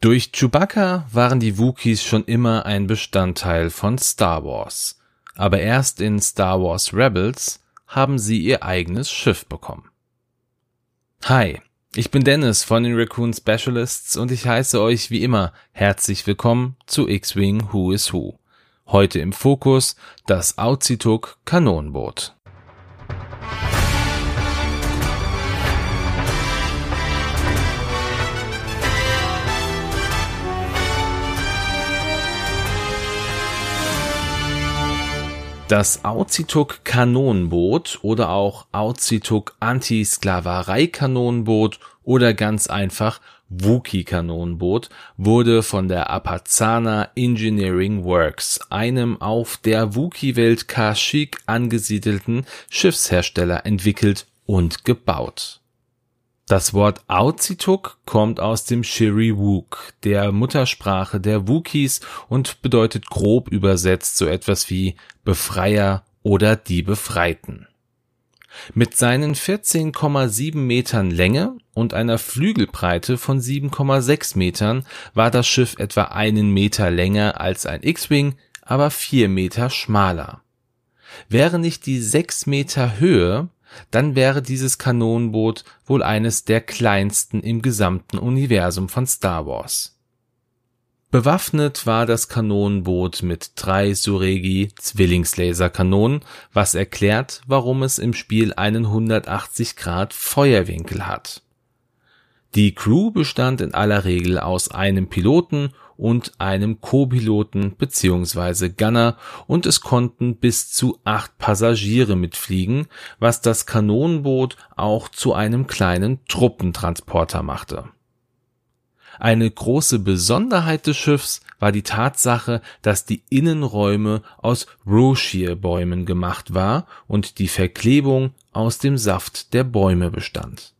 Durch Chewbacca waren die Wookiees schon immer ein Bestandteil von Star Wars, aber erst in Star Wars Rebels haben sie ihr eigenes Schiff bekommen. Hi, ich bin Dennis von den Raccoon Specialists und ich heiße euch wie immer herzlich willkommen zu X-Wing Who is Who. Heute im Fokus das Auzituk Kanonenboot. Das Auzituk Kanonenboot oder auch Auzituk Anti-Sklaverei Kanonenboot oder ganz einfach Wookie Kanonenboot wurde von der Apazana Engineering Works, einem auf der Wookie-Welt Kashyyyk angesiedelten Schiffshersteller entwickelt und gebaut. Das Wort Auzituk kommt aus dem Shiri-Wook, der Muttersprache der Wookies und bedeutet grob übersetzt so etwas wie Befreier oder die Befreiten. Mit seinen 14,7 Metern Länge und einer Flügelbreite von 7,6 Metern war das Schiff etwa einen Meter länger als ein X-Wing, aber vier Meter schmaler. Wäre nicht die sechs Meter Höhe dann wäre dieses Kanonenboot wohl eines der kleinsten im gesamten Universum von Star Wars. Bewaffnet war das Kanonenboot mit drei Suregi Zwillingslaserkanonen, was erklärt, warum es im Spiel einen 180 Grad Feuerwinkel hat. Die Crew bestand in aller Regel aus einem Piloten und einem Co-Piloten bzw. Gunner und es konnten bis zu acht Passagiere mitfliegen, was das Kanonenboot auch zu einem kleinen Truppentransporter machte. Eine große Besonderheit des Schiffs war die Tatsache, dass die Innenräume aus Roshir-Bäumen gemacht war und die Verklebung aus dem Saft der Bäume bestand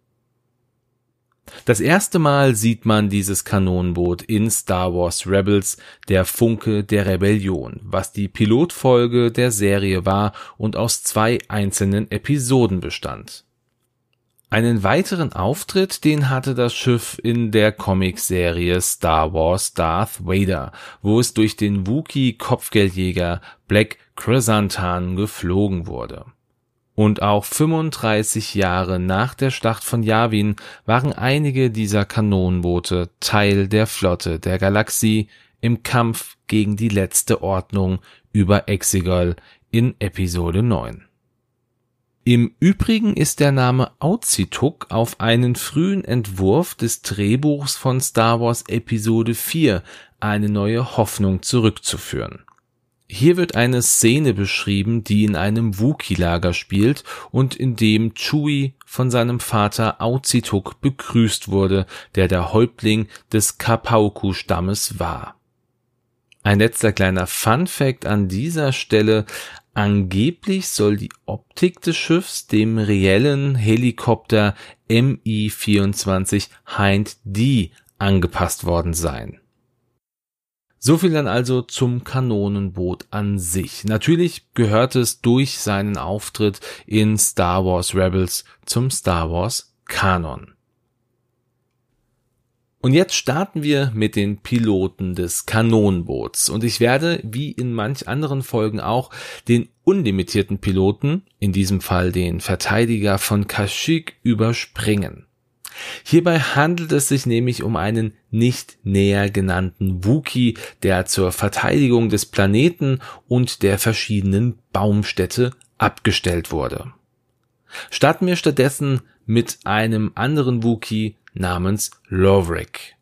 das erste Mal sieht man dieses Kanonenboot in Star Wars Rebels, der Funke der Rebellion, was die Pilotfolge der Serie war und aus zwei einzelnen Episoden bestand. Einen weiteren Auftritt, den hatte das Schiff in der Comicserie Star Wars Darth Vader, wo es durch den Wookiee-Kopfgeldjäger Black Chrysanthemum geflogen wurde. Und auch 35 Jahre nach der Schlacht von Yavin waren einige dieser Kanonenboote Teil der Flotte der Galaxie im Kampf gegen die letzte Ordnung über Exegol in Episode 9. Im Übrigen ist der Name Auzituk auf einen frühen Entwurf des Drehbuchs von Star Wars Episode 4 eine neue Hoffnung zurückzuführen. Hier wird eine Szene beschrieben, die in einem Wookie-Lager spielt und in dem Chewie von seinem Vater Auzituk begrüßt wurde, der der Häuptling des Kapauku-Stammes war. Ein letzter kleiner Fun-Fact an dieser Stelle. Angeblich soll die Optik des Schiffs dem reellen Helikopter Mi-24 Hind D angepasst worden sein. So viel dann also zum Kanonenboot an sich. Natürlich gehört es durch seinen Auftritt in Star Wars Rebels zum Star Wars Kanon. Und jetzt starten wir mit den Piloten des Kanonenboots. Und ich werde, wie in manch anderen Folgen auch, den unlimitierten Piloten, in diesem Fall den Verteidiger von Kashyyyk, überspringen. Hierbei handelt es sich nämlich um einen nicht näher genannten Wookie, der zur Verteidigung des Planeten und der verschiedenen Baumstädte abgestellt wurde. Starten wir stattdessen mit einem anderen Wookie namens Lovric.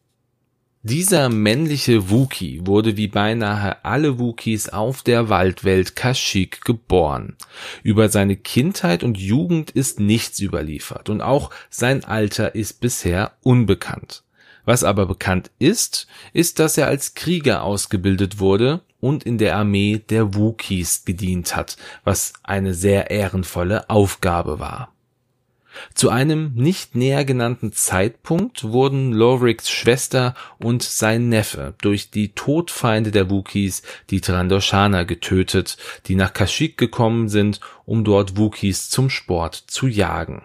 Dieser männliche Wookie wurde wie beinahe alle Wookies auf der Waldwelt Kashyyyk geboren. Über seine Kindheit und Jugend ist nichts überliefert und auch sein Alter ist bisher unbekannt. Was aber bekannt ist, ist, dass er als Krieger ausgebildet wurde und in der Armee der Wookiees gedient hat, was eine sehr ehrenvolle Aufgabe war. Zu einem nicht näher genannten Zeitpunkt wurden Loricks Schwester und sein Neffe durch die Todfeinde der Wookiees, die Trandoshaner, getötet, die nach Kashyyyk gekommen sind, um dort Wookiees zum Sport zu jagen.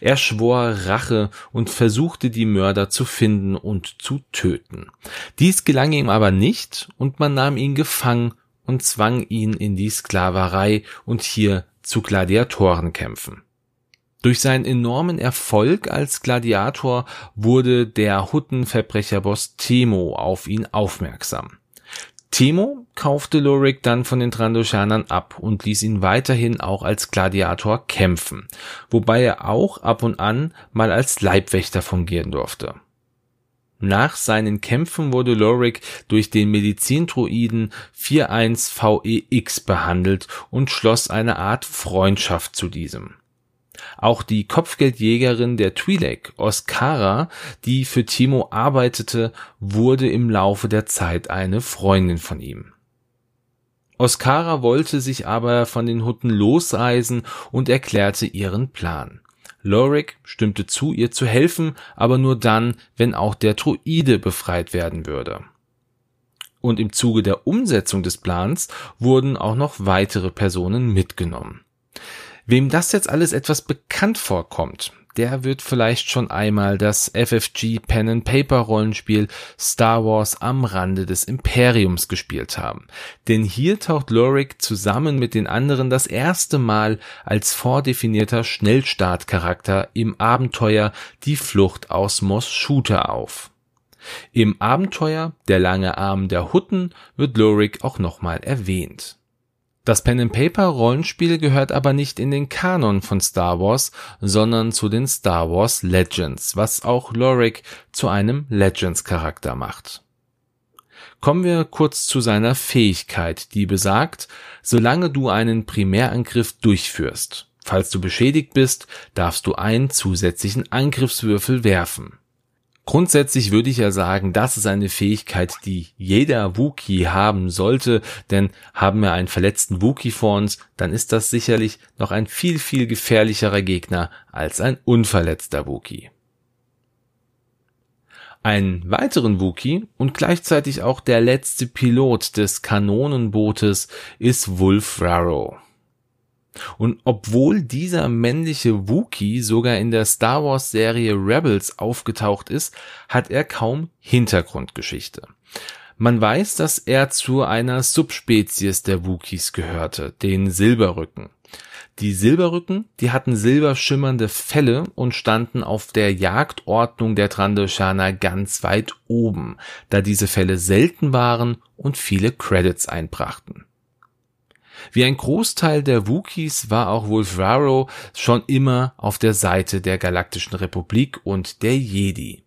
Er schwor Rache und versuchte die Mörder zu finden und zu töten. Dies gelang ihm aber nicht und man nahm ihn gefangen und zwang ihn in die Sklaverei und hier zu Gladiatorenkämpfen. Durch seinen enormen Erfolg als Gladiator wurde der Huttenverbrecherboss Temo auf ihn aufmerksam. Temo kaufte Lorik dann von den Trandoshanern ab und ließ ihn weiterhin auch als Gladiator kämpfen, wobei er auch ab und an mal als Leibwächter fungieren durfte. Nach seinen Kämpfen wurde Lorik durch den Medizindruiden 41VEX behandelt und schloss eine Art Freundschaft zu diesem. Auch die Kopfgeldjägerin der Twi'lek, Oskara, die für Timo arbeitete, wurde im Laufe der Zeit eine Freundin von ihm. Oskara wollte sich aber von den Hutten losreisen und erklärte ihren Plan. Lorik stimmte zu, ihr zu helfen, aber nur dann, wenn auch der Druide befreit werden würde. Und im Zuge der Umsetzung des Plans wurden auch noch weitere Personen mitgenommen. Wem das jetzt alles etwas bekannt vorkommt, der wird vielleicht schon einmal das FFG Pen and Paper Rollenspiel Star Wars am Rande des Imperiums gespielt haben. Denn hier taucht Lorik zusammen mit den anderen das erste Mal als vordefinierter Schnellstartcharakter im Abenteuer Die Flucht aus Mos Shooter auf. Im Abenteuer Der lange Arm der Hutten wird Lorik auch nochmal erwähnt. Das Pen-and-Paper-Rollenspiel gehört aber nicht in den Kanon von Star Wars, sondern zu den Star Wars Legends, was auch Lorik zu einem Legends-Charakter macht. Kommen wir kurz zu seiner Fähigkeit, die besagt, solange du einen Primärangriff durchführst. Falls du beschädigt bist, darfst du einen zusätzlichen Angriffswürfel werfen. Grundsätzlich würde ich ja sagen, das ist eine Fähigkeit, die jeder Wookie haben sollte, denn haben wir einen verletzten Wookie vor uns, dann ist das sicherlich noch ein viel, viel gefährlicherer Gegner als ein unverletzter Wookie. Einen weiteren Wookie und gleichzeitig auch der letzte Pilot des Kanonenbootes ist Wolf Raro. Und obwohl dieser männliche Wookie sogar in der Star Wars Serie Rebels aufgetaucht ist, hat er kaum Hintergrundgeschichte. Man weiß, dass er zu einer Subspezies der Wookies gehörte, den Silberrücken. Die Silberrücken, die hatten silberschimmernde Felle und standen auf der Jagdordnung der Trandoshaner ganz weit oben, da diese Felle selten waren und viele Credits einbrachten. Wie ein Großteil der Wookiees war auch Wolfraro schon immer auf der Seite der Galaktischen Republik und der Jedi.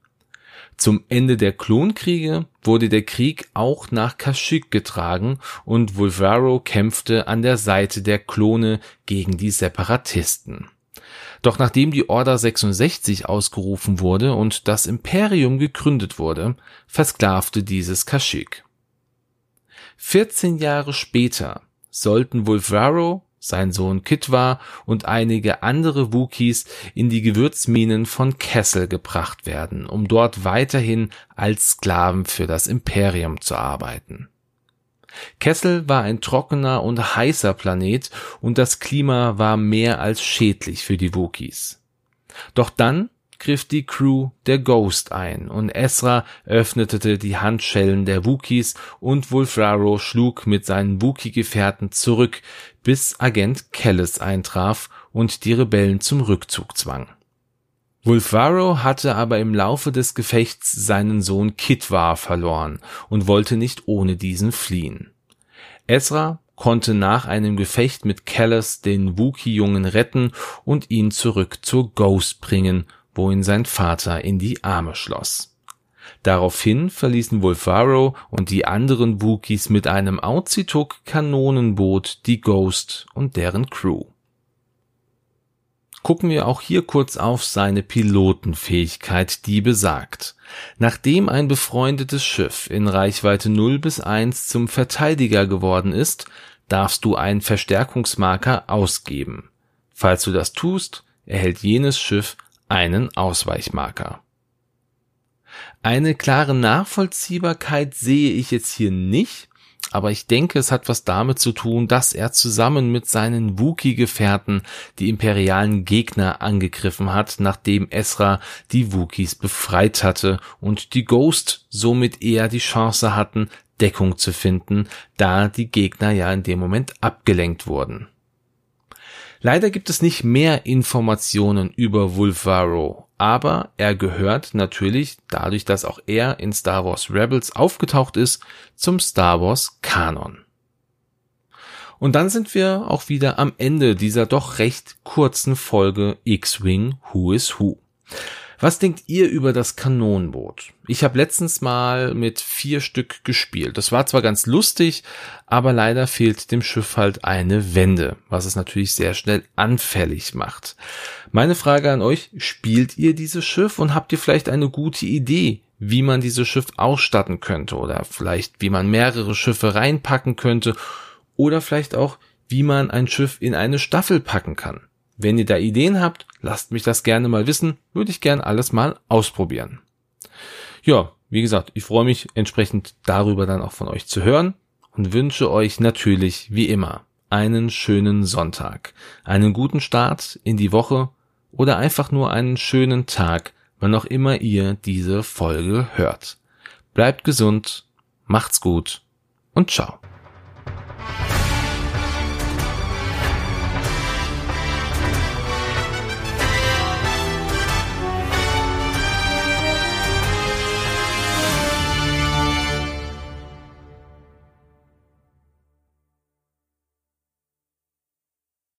Zum Ende der Klonkriege wurde der Krieg auch nach Kashyyyk getragen und Wolfraro kämpfte an der Seite der Klone gegen die Separatisten. Doch nachdem die Order 66 ausgerufen wurde und das Imperium gegründet wurde, versklavte dieses Kashyyyk. 14 Jahre später sollten Wolfraro, sein Sohn Kitwa und einige andere Wookies in die Gewürzminen von Kessel gebracht werden, um dort weiterhin als Sklaven für das Imperium zu arbeiten. Kessel war ein trockener und heißer Planet und das Klima war mehr als schädlich für die Wookies. Doch dann griff die Crew der Ghost ein und Ezra öffnete die Handschellen der Wookies und Wolfraro schlug mit seinen Wookie-Gefährten zurück, bis Agent Kellis eintraf und die Rebellen zum Rückzug zwang. Wolfraro hatte aber im Laufe des Gefechts seinen Sohn Kitwa verloren und wollte nicht ohne diesen fliehen. Ezra konnte nach einem Gefecht mit Callis den Wookie-Jungen retten und ihn zurück zur Ghost bringen wo ihn sein Vater in die Arme schloss. Daraufhin verließen Wolfaro und die anderen Wookiees mit einem Auzituk Kanonenboot die Ghost und deren Crew. Gucken wir auch hier kurz auf seine Pilotenfähigkeit, die besagt, nachdem ein befreundetes Schiff in Reichweite 0 bis 1 zum Verteidiger geworden ist, darfst du einen Verstärkungsmarker ausgeben. Falls du das tust, erhält jenes Schiff einen Ausweichmarker. Eine klare Nachvollziehbarkeit sehe ich jetzt hier nicht, aber ich denke, es hat was damit zu tun, dass er zusammen mit seinen Wookie-Gefährten die imperialen Gegner angegriffen hat, nachdem Esra die Wookies befreit hatte und die Ghost somit eher die Chance hatten, Deckung zu finden, da die Gegner ja in dem Moment abgelenkt wurden. Leider gibt es nicht mehr Informationen über Wolfaro, aber er gehört natürlich, dadurch, dass auch er in Star Wars Rebels aufgetaucht ist, zum Star Wars Kanon. Und dann sind wir auch wieder am Ende dieser doch recht kurzen Folge X-Wing Who is Who. Was denkt ihr über das Kanonenboot? Ich habe letztens mal mit vier Stück gespielt. Das war zwar ganz lustig, aber leider fehlt dem Schiff halt eine Wende, was es natürlich sehr schnell anfällig macht. Meine Frage an euch, spielt ihr dieses Schiff und habt ihr vielleicht eine gute Idee, wie man dieses Schiff ausstatten könnte oder vielleicht wie man mehrere Schiffe reinpacken könnte oder vielleicht auch wie man ein Schiff in eine Staffel packen kann? Wenn ihr da Ideen habt, lasst mich das gerne mal wissen, würde ich gern alles mal ausprobieren. Ja, wie gesagt, ich freue mich entsprechend darüber dann auch von euch zu hören und wünsche euch natürlich wie immer einen schönen Sonntag, einen guten Start in die Woche oder einfach nur einen schönen Tag, wann auch immer ihr diese Folge hört. Bleibt gesund, macht's gut und ciao.